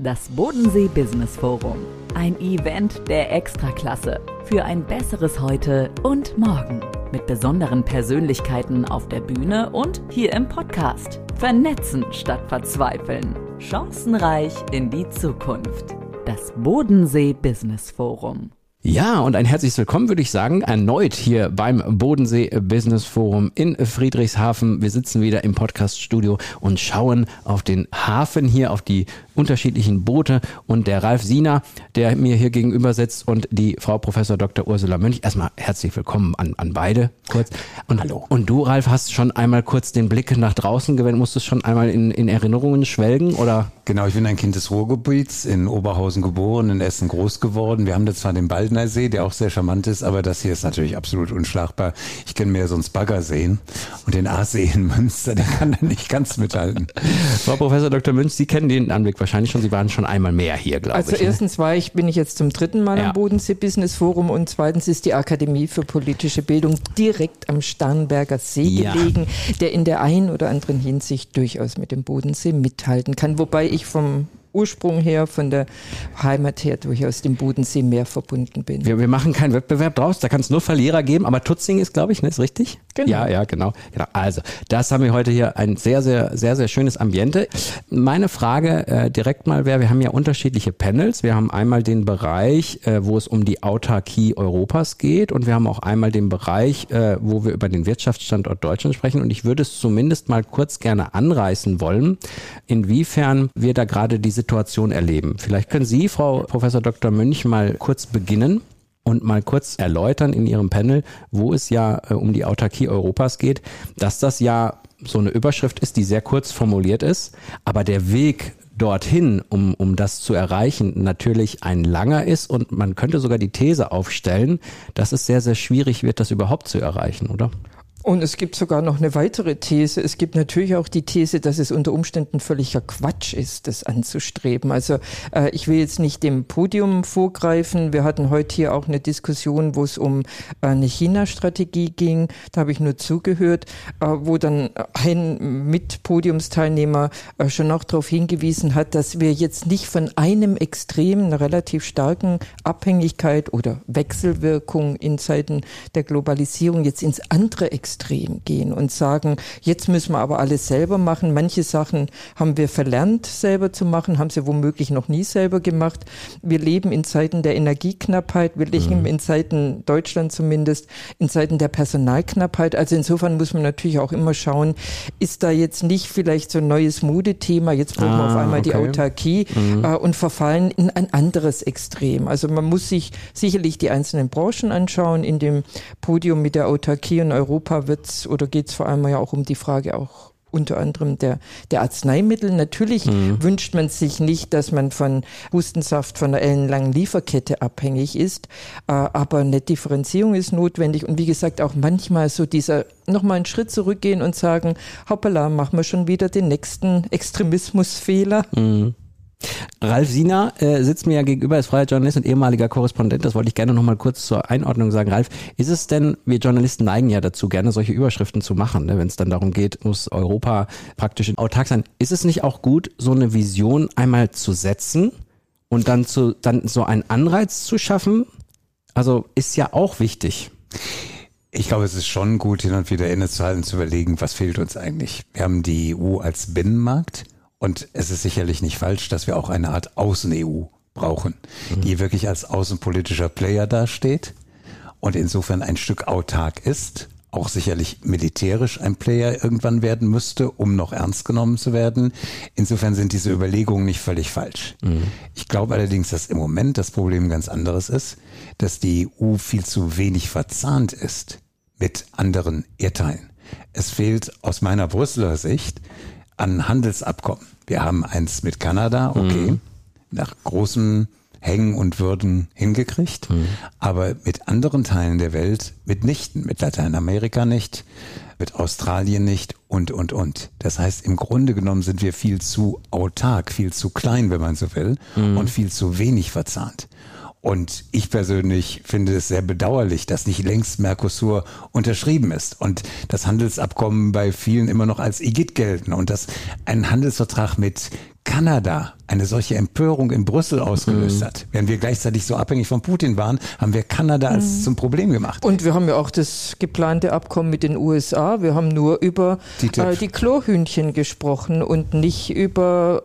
Das Bodensee Business Forum. Ein Event der Extraklasse für ein besseres Heute und Morgen. Mit besonderen Persönlichkeiten auf der Bühne und hier im Podcast. Vernetzen statt verzweifeln. Chancenreich in die Zukunft. Das Bodensee Business Forum. Ja, und ein herzliches Willkommen würde ich sagen, erneut hier beim Bodensee Business Forum in Friedrichshafen. Wir sitzen wieder im Podcaststudio und schauen auf den Hafen hier, auf die unterschiedlichen Boote und der Ralf Siener, der mir hier gegenüber sitzt und die Frau Professor Dr. Ursula Mönch. Erstmal herzlich willkommen an, an beide kurz. Und, Hallo. Und du, Ralf, hast schon einmal kurz den Blick nach draußen gewendet, musstest schon einmal in, in Erinnerungen schwelgen oder? Genau, ich bin ein Kind des Ruhrgebiets, in Oberhausen geboren, in Essen groß geworden. Wir haben da zwar den Baldner See, der auch sehr charmant ist, aber das hier ist natürlich absolut unschlagbar. Ich kenne mehr so einen Baggerseen und den Aasee in Münster, der kann da nicht ganz mithalten. Frau Professor Dr. Münch, Sie kennen den Anblick wahrscheinlich schon. Sie waren schon einmal mehr hier, glaube also ich. Also erstens war ich, bin ich jetzt zum dritten Mal ja. am Bodensee Business Forum und zweitens ist die Akademie für politische Bildung direkt am Starnberger See ja. gelegen, der in der einen oder anderen Hinsicht durchaus mit dem Bodensee mithalten kann. Wobei ich vom Ursprung her, von der Heimat her durchaus dem Bodensee mehr verbunden bin. Wir, wir machen keinen Wettbewerb draus, da kann es nur Verlierer geben, aber Tutzing ist, glaube ich, ne, ist richtig? Genau. Ja, ja, genau, genau. Also, das haben wir heute hier ein sehr, sehr, sehr, sehr schönes Ambiente. Meine Frage äh, direkt mal wäre, wir haben ja unterschiedliche Panels. Wir haben einmal den Bereich, äh, wo es um die Autarkie Europas geht und wir haben auch einmal den Bereich, äh, wo wir über den Wirtschaftsstandort Deutschland sprechen und ich würde es zumindest mal kurz gerne anreißen wollen, inwiefern wir da gerade diese Situation erleben. Vielleicht können Sie, Frau Professor Dr. Münch, mal kurz beginnen und mal kurz erläutern in Ihrem Panel, wo es ja äh, um die Autarkie Europas geht, dass das ja so eine Überschrift ist, die sehr kurz formuliert ist, aber der Weg dorthin, um, um das zu erreichen, natürlich ein langer ist und man könnte sogar die These aufstellen, dass es sehr, sehr schwierig wird, das überhaupt zu erreichen, oder? Und es gibt sogar noch eine weitere These. Es gibt natürlich auch die These, dass es unter Umständen völliger Quatsch ist, das anzustreben. Also äh, ich will jetzt nicht dem Podium vorgreifen. Wir hatten heute hier auch eine Diskussion, wo es um äh, eine China-Strategie ging. Da habe ich nur zugehört, äh, wo dann ein Mitpodiumsteilnehmer äh, schon auch darauf hingewiesen hat, dass wir jetzt nicht von einem Extrem, einer relativ starken Abhängigkeit oder Wechselwirkung in Zeiten der Globalisierung jetzt ins andere Extrem Extrem gehen und sagen, jetzt müssen wir aber alles selber machen. Manche Sachen haben wir verlernt selber zu machen, haben sie womöglich noch nie selber gemacht. Wir leben in Zeiten der Energieknappheit, wir leben mhm. in Zeiten Deutschland zumindest, in Zeiten der Personalknappheit. Also insofern muss man natürlich auch immer schauen, ist da jetzt nicht vielleicht so ein neues Modethema, jetzt brauchen ah, wir auf ah, einmal okay. die Autarkie mhm. äh, und verfallen in ein anderes Extrem. Also man muss sich sicherlich die einzelnen Branchen anschauen. In dem Podium mit der Autarkie in Europa wird's oder geht's vor allem ja auch um die Frage auch unter anderem der, der Arzneimittel. Natürlich mhm. wünscht man sich nicht, dass man von Hustensaft von einer ellenlangen Lieferkette abhängig ist, äh, aber eine Differenzierung ist notwendig und wie gesagt auch manchmal so dieser nochmal einen Schritt zurückgehen und sagen, hoppala, machen wir schon wieder den nächsten Extremismusfehler. Mhm. Ralf Siener äh, sitzt mir ja gegenüber, ist freier Journalist und ehemaliger Korrespondent. Das wollte ich gerne nochmal kurz zur Einordnung sagen. Ralf, ist es denn, wir Journalisten neigen ja dazu, gerne solche Überschriften zu machen, ne, wenn es dann darum geht, muss Europa praktisch autark sein. Ist es nicht auch gut, so eine Vision einmal zu setzen und dann zu, dann so einen Anreiz zu schaffen? Also ist ja auch wichtig. Ich glaube, es ist schon gut, hin und wieder innezuhalten, zu überlegen, was fehlt uns eigentlich. Wir haben die EU als Binnenmarkt und es ist sicherlich nicht falsch, dass wir auch eine Art Außen-EU brauchen, mhm. die wirklich als außenpolitischer Player dasteht und insofern ein Stück autark ist, auch sicherlich militärisch ein Player irgendwann werden müsste, um noch ernst genommen zu werden. Insofern sind diese Überlegungen nicht völlig falsch. Mhm. Ich glaube allerdings, dass im Moment das Problem ganz anderes ist, dass die EU viel zu wenig verzahnt ist mit anderen Erdteilen. Es fehlt aus meiner Brüsseler Sicht an Handelsabkommen. Wir haben eins mit Kanada, okay, mhm. nach großem Hängen und Würden hingekriegt, mhm. aber mit anderen Teilen der Welt mitnichten, mit Lateinamerika nicht, mit Australien nicht und, und, und. Das heißt, im Grunde genommen sind wir viel zu autark, viel zu klein, wenn man so will, mhm. und viel zu wenig verzahnt. Und ich persönlich finde es sehr bedauerlich, dass nicht längst Mercosur unterschrieben ist. Und das Handelsabkommen bei vielen immer noch als IGIT gelten. Und dass ein Handelsvertrag mit Kanada eine solche Empörung in Brüssel ausgelöst mhm. hat, während wir gleichzeitig so abhängig von Putin waren, haben wir Kanada als mhm. zum Problem gemacht. Und wir haben ja auch das geplante Abkommen mit den USA. Wir haben nur über die, äh, die Klohhühnchen gesprochen und nicht über,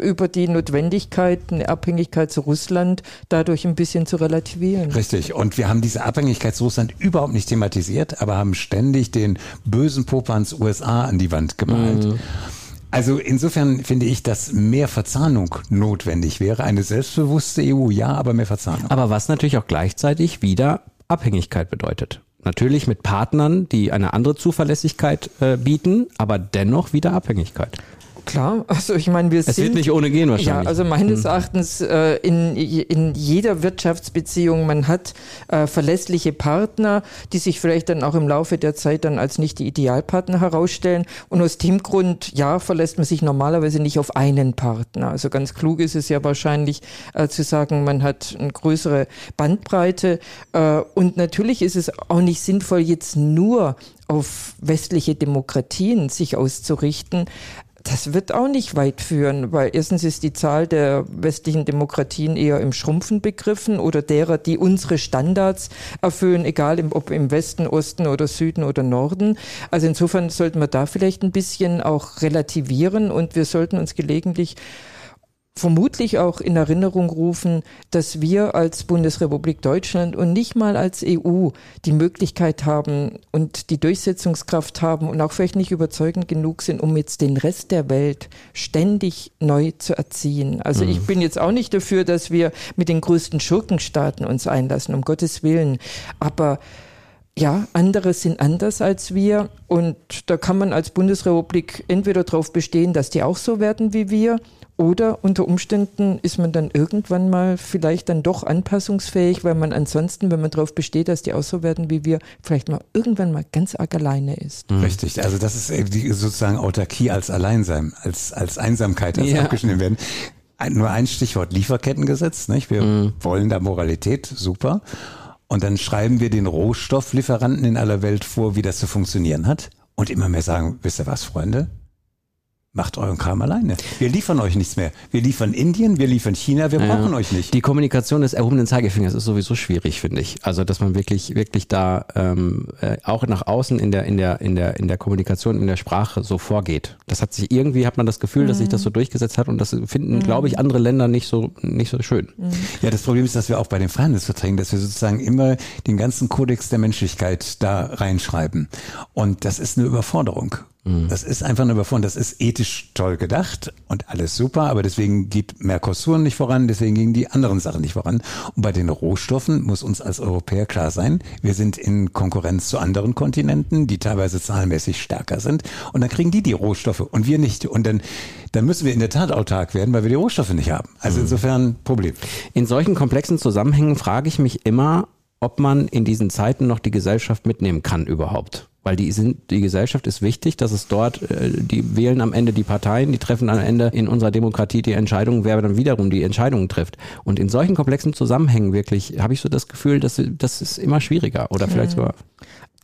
über die Notwendigkeit, eine Abhängigkeit zu Russland dadurch ein bisschen zu relativieren. Richtig. Und wir haben diese Abhängigkeit zu Russland überhaupt nicht thematisiert, aber haben ständig den bösen Popans USA an die Wand gemalt. Mhm. Also insofern finde ich, dass mehr Verzahnung notwendig wäre. Eine selbstbewusste EU, ja, aber mehr Verzahnung. Aber was natürlich auch gleichzeitig wieder Abhängigkeit bedeutet. Natürlich mit Partnern, die eine andere Zuverlässigkeit äh, bieten, aber dennoch wieder Abhängigkeit. Klar, also ich meine, wir es sind. Es wird nicht ohne gehen wahrscheinlich. Ja, also meines hm. Erachtens äh, in, in jeder Wirtschaftsbeziehung, man hat äh, verlässliche Partner, die sich vielleicht dann auch im Laufe der Zeit dann als nicht die Idealpartner herausstellen. Und aus dem Grund, ja, verlässt man sich normalerweise nicht auf einen Partner. Also ganz klug ist es ja wahrscheinlich äh, zu sagen, man hat eine größere Bandbreite. Äh, und natürlich ist es auch nicht sinnvoll, jetzt nur auf westliche Demokratien sich auszurichten. Das wird auch nicht weit führen, weil erstens ist die Zahl der westlichen Demokratien eher im Schrumpfen begriffen oder derer, die unsere Standards erfüllen, egal ob im Westen, Osten oder Süden oder Norden. Also insofern sollten wir da vielleicht ein bisschen auch relativieren und wir sollten uns gelegentlich vermutlich auch in Erinnerung rufen, dass wir als Bundesrepublik Deutschland und nicht mal als EU die Möglichkeit haben und die Durchsetzungskraft haben und auch vielleicht nicht überzeugend genug sind, um jetzt den Rest der Welt ständig neu zu erziehen. Also mhm. ich bin jetzt auch nicht dafür, dass wir mit den größten Schurkenstaaten uns einlassen, um Gottes Willen. Aber ja, andere sind anders als wir und da kann man als Bundesrepublik entweder darauf bestehen, dass die auch so werden wie wir oder unter Umständen ist man dann irgendwann mal vielleicht dann doch anpassungsfähig, weil man ansonsten, wenn man darauf besteht, dass die auch so werden wie wir, vielleicht mal irgendwann mal ganz arg alleine ist. Mhm. Richtig, also das ist die sozusagen Autarkie als Alleinsein, als, als Einsamkeit, als ja. abgeschnitten werden. Nur ein Stichwort Lieferkettengesetz, nicht? Wir mhm. wollen da Moralität, super. Und dann schreiben wir den Rohstofflieferanten in aller Welt vor, wie das zu funktionieren hat. Und immer mehr sagen, wisst ihr was, Freunde? Macht euren Kram alleine. Wir liefern euch nichts mehr. Wir liefern Indien, wir liefern China, wir ja. brauchen euch nicht. Die Kommunikation des erhobenen Zeigefingers ist sowieso schwierig, finde ich. Also, dass man wirklich, wirklich da ähm, äh, auch nach außen in der, in der, in der, in der Kommunikation, in der Sprache so vorgeht. Das hat sich irgendwie hat man das Gefühl, mhm. dass sich das so durchgesetzt hat und das finden, mhm. glaube ich, andere Länder nicht so nicht so schön. Mhm. Ja, das Problem ist, dass wir auch bei den Freihandelsverträgen, dass wir sozusagen immer den ganzen Kodex der Menschlichkeit da reinschreiben. Und das ist eine Überforderung. Mhm. Das ist einfach eine Überforderung. Das ist ethisch toll gedacht und alles super, aber deswegen geht Mercosur nicht voran, deswegen gehen die anderen Sachen nicht voran. Und bei den Rohstoffen muss uns als Europäer klar sein, wir sind in Konkurrenz zu anderen Kontinenten, die teilweise zahlenmäßig stärker sind. Und dann kriegen die die Rohstoffe und wir nicht. Und dann, dann müssen wir in der Tat autark werden, weil wir die Rohstoffe nicht haben. Also mhm. insofern Problem. In solchen komplexen Zusammenhängen frage ich mich immer, ob man in diesen Zeiten noch die Gesellschaft mitnehmen kann überhaupt. Weil die sind, die Gesellschaft ist wichtig, dass es dort, äh, die wählen am Ende die Parteien, die treffen am Ende in unserer Demokratie die Entscheidungen, wer dann wiederum die Entscheidungen trifft. Und in solchen komplexen Zusammenhängen wirklich habe ich so das Gefühl, dass das ist immer schwieriger oder vielleicht sogar.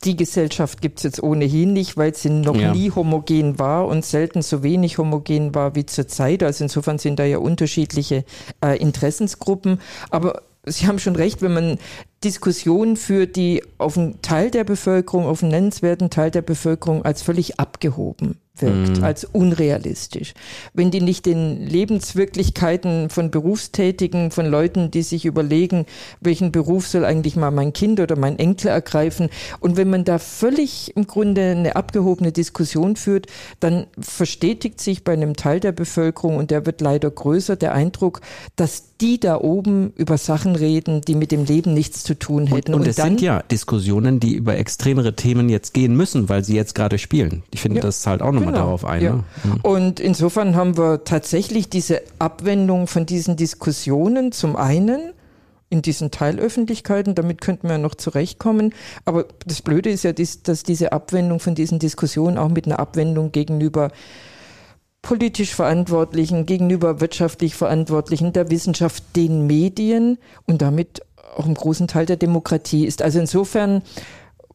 Die Gesellschaft gibt's jetzt ohnehin nicht, weil sie noch ja. nie homogen war und selten so wenig homogen war wie zurzeit. Also insofern sind da ja unterschiedliche äh, Interessensgruppen. Aber Sie haben schon recht, wenn man Diskussionen führt, die auf einen Teil der Bevölkerung, auf einen nennenswerten Teil der Bevölkerung als völlig abgehoben wirkt, mhm. als unrealistisch. Wenn die nicht den Lebenswirklichkeiten von Berufstätigen, von Leuten, die sich überlegen, welchen Beruf soll eigentlich mal mein Kind oder mein Enkel ergreifen, und wenn man da völlig im Grunde eine abgehobene Diskussion führt, dann verstetigt sich bei einem Teil der Bevölkerung, und der wird leider größer, der Eindruck, dass die da oben über Sachen reden, die mit dem Leben nichts zu tun hätten. Und, und, und es dann, sind ja Diskussionen, die über extremere Themen jetzt gehen müssen, weil sie jetzt gerade spielen. Ich finde, ja, das zahlt auch nochmal genau, darauf ein. Ja. Ne? Mhm. Und insofern haben wir tatsächlich diese Abwendung von diesen Diskussionen zum einen in diesen Teilöffentlichkeiten, damit könnten wir noch zurechtkommen. Aber das Blöde ist ja, dass diese Abwendung von diesen Diskussionen auch mit einer Abwendung gegenüber politisch Verantwortlichen, gegenüber wirtschaftlich Verantwortlichen, der Wissenschaft, den Medien und damit auch im großen Teil der Demokratie ist. Also insofern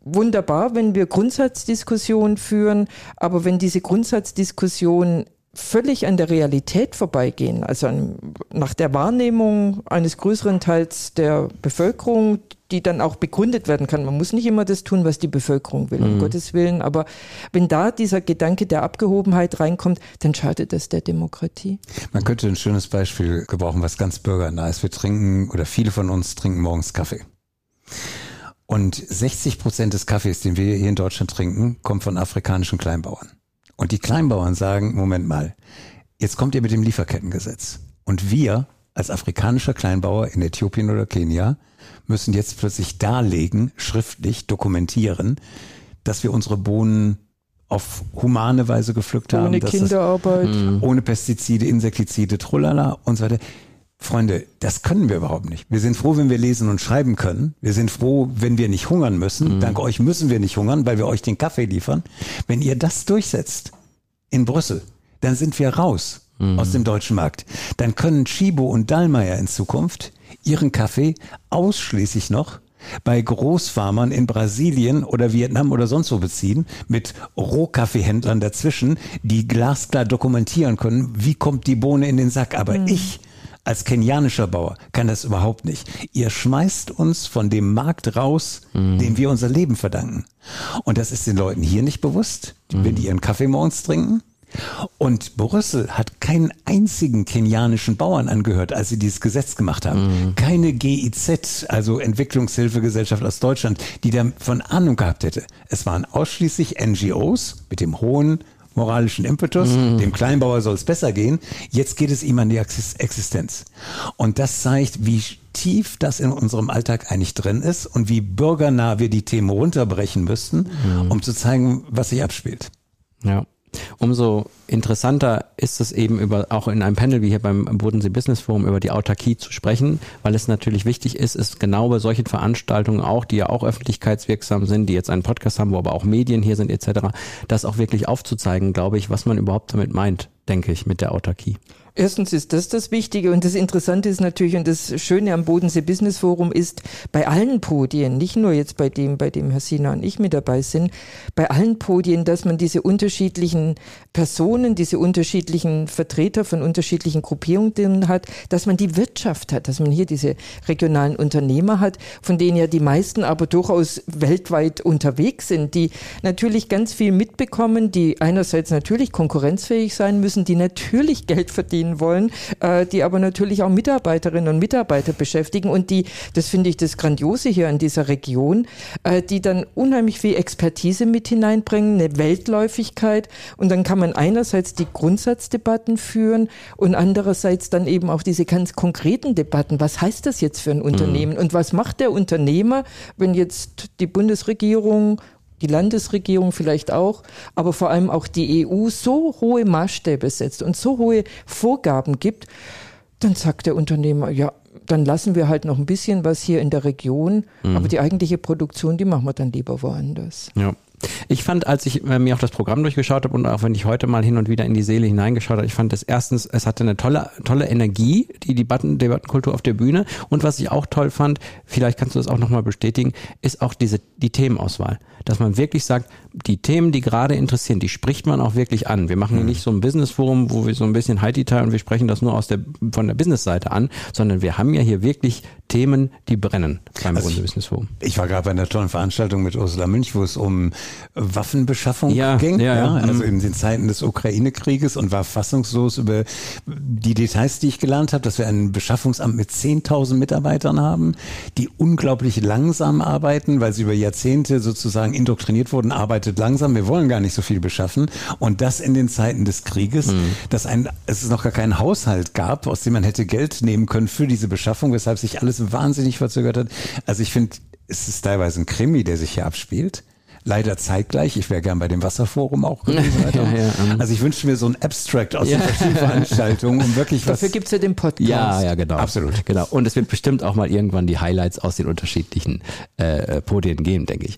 wunderbar, wenn wir Grundsatzdiskussionen führen, aber wenn diese Grundsatzdiskussion völlig an der Realität vorbeigehen, also an, nach der Wahrnehmung eines größeren Teils der Bevölkerung, die dann auch begründet werden kann. Man muss nicht immer das tun, was die Bevölkerung will, um mhm. Gottes Willen. Aber wenn da dieser Gedanke der Abgehobenheit reinkommt, dann schadet das der Demokratie. Man könnte ein schönes Beispiel gebrauchen, was ganz bürgernah ist. Wir trinken oder viele von uns trinken morgens Kaffee. Und 60 Prozent des Kaffees, den wir hier in Deutschland trinken, kommt von afrikanischen Kleinbauern. Und die Kleinbauern sagen, Moment mal, jetzt kommt ihr mit dem Lieferkettengesetz. Und wir als afrikanischer Kleinbauer in Äthiopien oder Kenia müssen jetzt plötzlich darlegen, schriftlich dokumentieren, dass wir unsere Bohnen auf humane Weise gepflückt ohne haben. Ohne Kinderarbeit. Das, hm. ohne Pestizide, Insektizide, Trullala und so weiter. Freunde, das können wir überhaupt nicht. Wir sind froh, wenn wir lesen und schreiben können. Wir sind froh, wenn wir nicht hungern müssen. Mhm. Dank euch müssen wir nicht hungern, weil wir euch den Kaffee liefern. Wenn ihr das durchsetzt in Brüssel, dann sind wir raus mhm. aus dem deutschen Markt. Dann können Chibo und Dallmayr in Zukunft ihren Kaffee ausschließlich noch bei Großfarmern in Brasilien oder Vietnam oder sonst wo beziehen, mit Rohkaffeehändlern dazwischen, die glasklar dokumentieren können, wie kommt die Bohne in den Sack. Aber mhm. ich als kenianischer Bauer kann das überhaupt nicht. Ihr schmeißt uns von dem Markt raus, mhm. dem wir unser Leben verdanken. Und das ist den Leuten hier nicht bewusst, mhm. wenn die ihren Kaffee morgens trinken. Und Brüssel hat keinen einzigen kenianischen Bauern angehört, als sie dieses Gesetz gemacht haben. Mhm. Keine GIZ, also Entwicklungshilfegesellschaft aus Deutschland, die davon Ahnung gehabt hätte. Es waren ausschließlich NGOs mit dem hohen moralischen Impetus, mhm. dem Kleinbauer soll es besser gehen, jetzt geht es ihm an die Existenz. Und das zeigt, wie tief das in unserem Alltag eigentlich drin ist und wie bürgernah wir die Themen runterbrechen müssten, mhm. um zu zeigen, was sich abspielt. Ja. Umso interessanter ist es eben über, auch in einem Panel wie hier beim Bodensee Business Forum über die Autarkie zu sprechen, weil es natürlich wichtig ist, ist genau bei solchen Veranstaltungen auch, die ja auch öffentlichkeitswirksam sind, die jetzt einen Podcast haben, wo aber auch Medien hier sind etc., das auch wirklich aufzuzeigen, glaube ich, was man überhaupt damit meint, denke ich, mit der Autarkie. Erstens ist das das Wichtige und das Interessante ist natürlich und das Schöne am Bodensee Business Forum ist, bei allen Podien, nicht nur jetzt bei dem, bei dem Herr Sina und ich mit dabei sind, bei allen Podien, dass man diese unterschiedlichen Personen, diese unterschiedlichen Vertreter von unterschiedlichen Gruppierungen hat, dass man die Wirtschaft hat, dass man hier diese regionalen Unternehmer hat, von denen ja die meisten aber durchaus weltweit unterwegs sind, die natürlich ganz viel mitbekommen, die einerseits natürlich konkurrenzfähig sein müssen, die natürlich Geld verdienen, verdienen wollen, äh, die aber natürlich auch Mitarbeiterinnen und Mitarbeiter beschäftigen und die, das finde ich das Grandiose hier an dieser Region, äh, die dann unheimlich viel Expertise mit hineinbringen, eine Weltläufigkeit und dann kann man einerseits die Grundsatzdebatten führen und andererseits dann eben auch diese ganz konkreten Debatten. Was heißt das jetzt für ein Unternehmen mhm. und was macht der Unternehmer, wenn jetzt die Bundesregierung die Landesregierung vielleicht auch, aber vor allem auch die EU so hohe Maßstäbe setzt und so hohe Vorgaben gibt, dann sagt der Unternehmer, ja, dann lassen wir halt noch ein bisschen was hier in der Region, mhm. aber die eigentliche Produktion, die machen wir dann lieber woanders. Ja. Ich fand, als ich äh, mir auch das Programm durchgeschaut habe und auch wenn ich heute mal hin und wieder in die Seele hineingeschaut habe, ich fand es erstens, es hatte eine tolle, tolle Energie, die Debatten, Debattenkultur auf der Bühne. Und was ich auch toll fand, vielleicht kannst du das auch nochmal bestätigen, ist auch diese, die Themenauswahl. Dass man wirklich sagt, die Themen, die gerade interessieren, die spricht man auch wirklich an. Wir machen hier mhm. nicht so ein Business-Forum, wo wir so ein bisschen Detail und wir sprechen das nur aus der, von der Business-Seite an, sondern wir haben ja hier wirklich Themen, die brennen beim also Business Forum. Ich war gerade bei einer tollen Veranstaltung mit Ursula Münch, wo es um Waffenbeschaffung ja, ging, ja, ja, also mhm. in den Zeiten des Ukraine-Krieges und war fassungslos über die Details, die ich gelernt habe, dass wir ein Beschaffungsamt mit 10.000 Mitarbeitern haben, die unglaublich langsam arbeiten, weil sie über Jahrzehnte sozusagen indoktriniert wurden, arbeitet langsam, wir wollen gar nicht so viel beschaffen und das in den Zeiten des Krieges, mhm. dass ein, es noch gar keinen Haushalt gab, aus dem man hätte Geld nehmen können für diese Beschaffung, weshalb sich alles wahnsinnig verzögert hat. Also ich finde, es ist teilweise ein Krimi, der sich hier abspielt leider zeitgleich. Ich wäre gern bei dem Wasserforum auch gewesen. ja, ja, um. Also ich wünsche mir so ein Abstract aus ja. den verschiedenen Veranstaltungen, um wirklich was. Dafür gibt's ja den Podcast. Ja, ja, genau. Absolut. Genau. Und es wird bestimmt auch mal irgendwann die Highlights aus den unterschiedlichen äh, Podien geben, denke ich.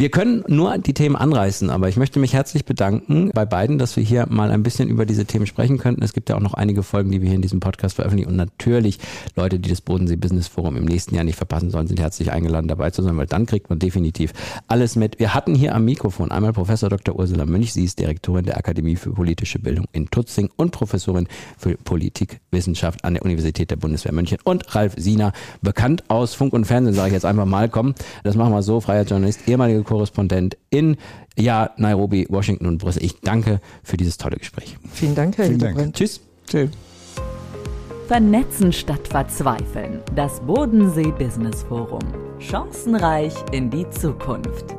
Wir können nur die Themen anreißen, aber ich möchte mich herzlich bedanken bei beiden, dass wir hier mal ein bisschen über diese Themen sprechen könnten. Es gibt ja auch noch einige Folgen, die wir hier in diesem Podcast veröffentlichen und natürlich Leute, die das Bodensee Business Forum im nächsten Jahr nicht verpassen sollen, sind herzlich eingeladen dabei zu sein, weil dann kriegt man definitiv alles mit. Wir hatten hier am Mikrofon einmal Professor Dr. Ursula Münch, sie ist Direktorin der Akademie für politische Bildung in Tutzing und Professorin für Politikwissenschaft an der Universität der Bundeswehr München und Ralf Siener, bekannt aus Funk und Fernsehen, sage ich jetzt einfach mal, komm, das machen wir so, freier Journalist, ehemaliger Korrespondent in ja, Nairobi, Washington und Brüssel. Ich danke für dieses tolle Gespräch. Vielen Dank, Herr Vielen Dank. Tschüss. Tschüss. Vernetzen statt Verzweifeln. Das Bodensee Business Forum. Chancenreich in die Zukunft.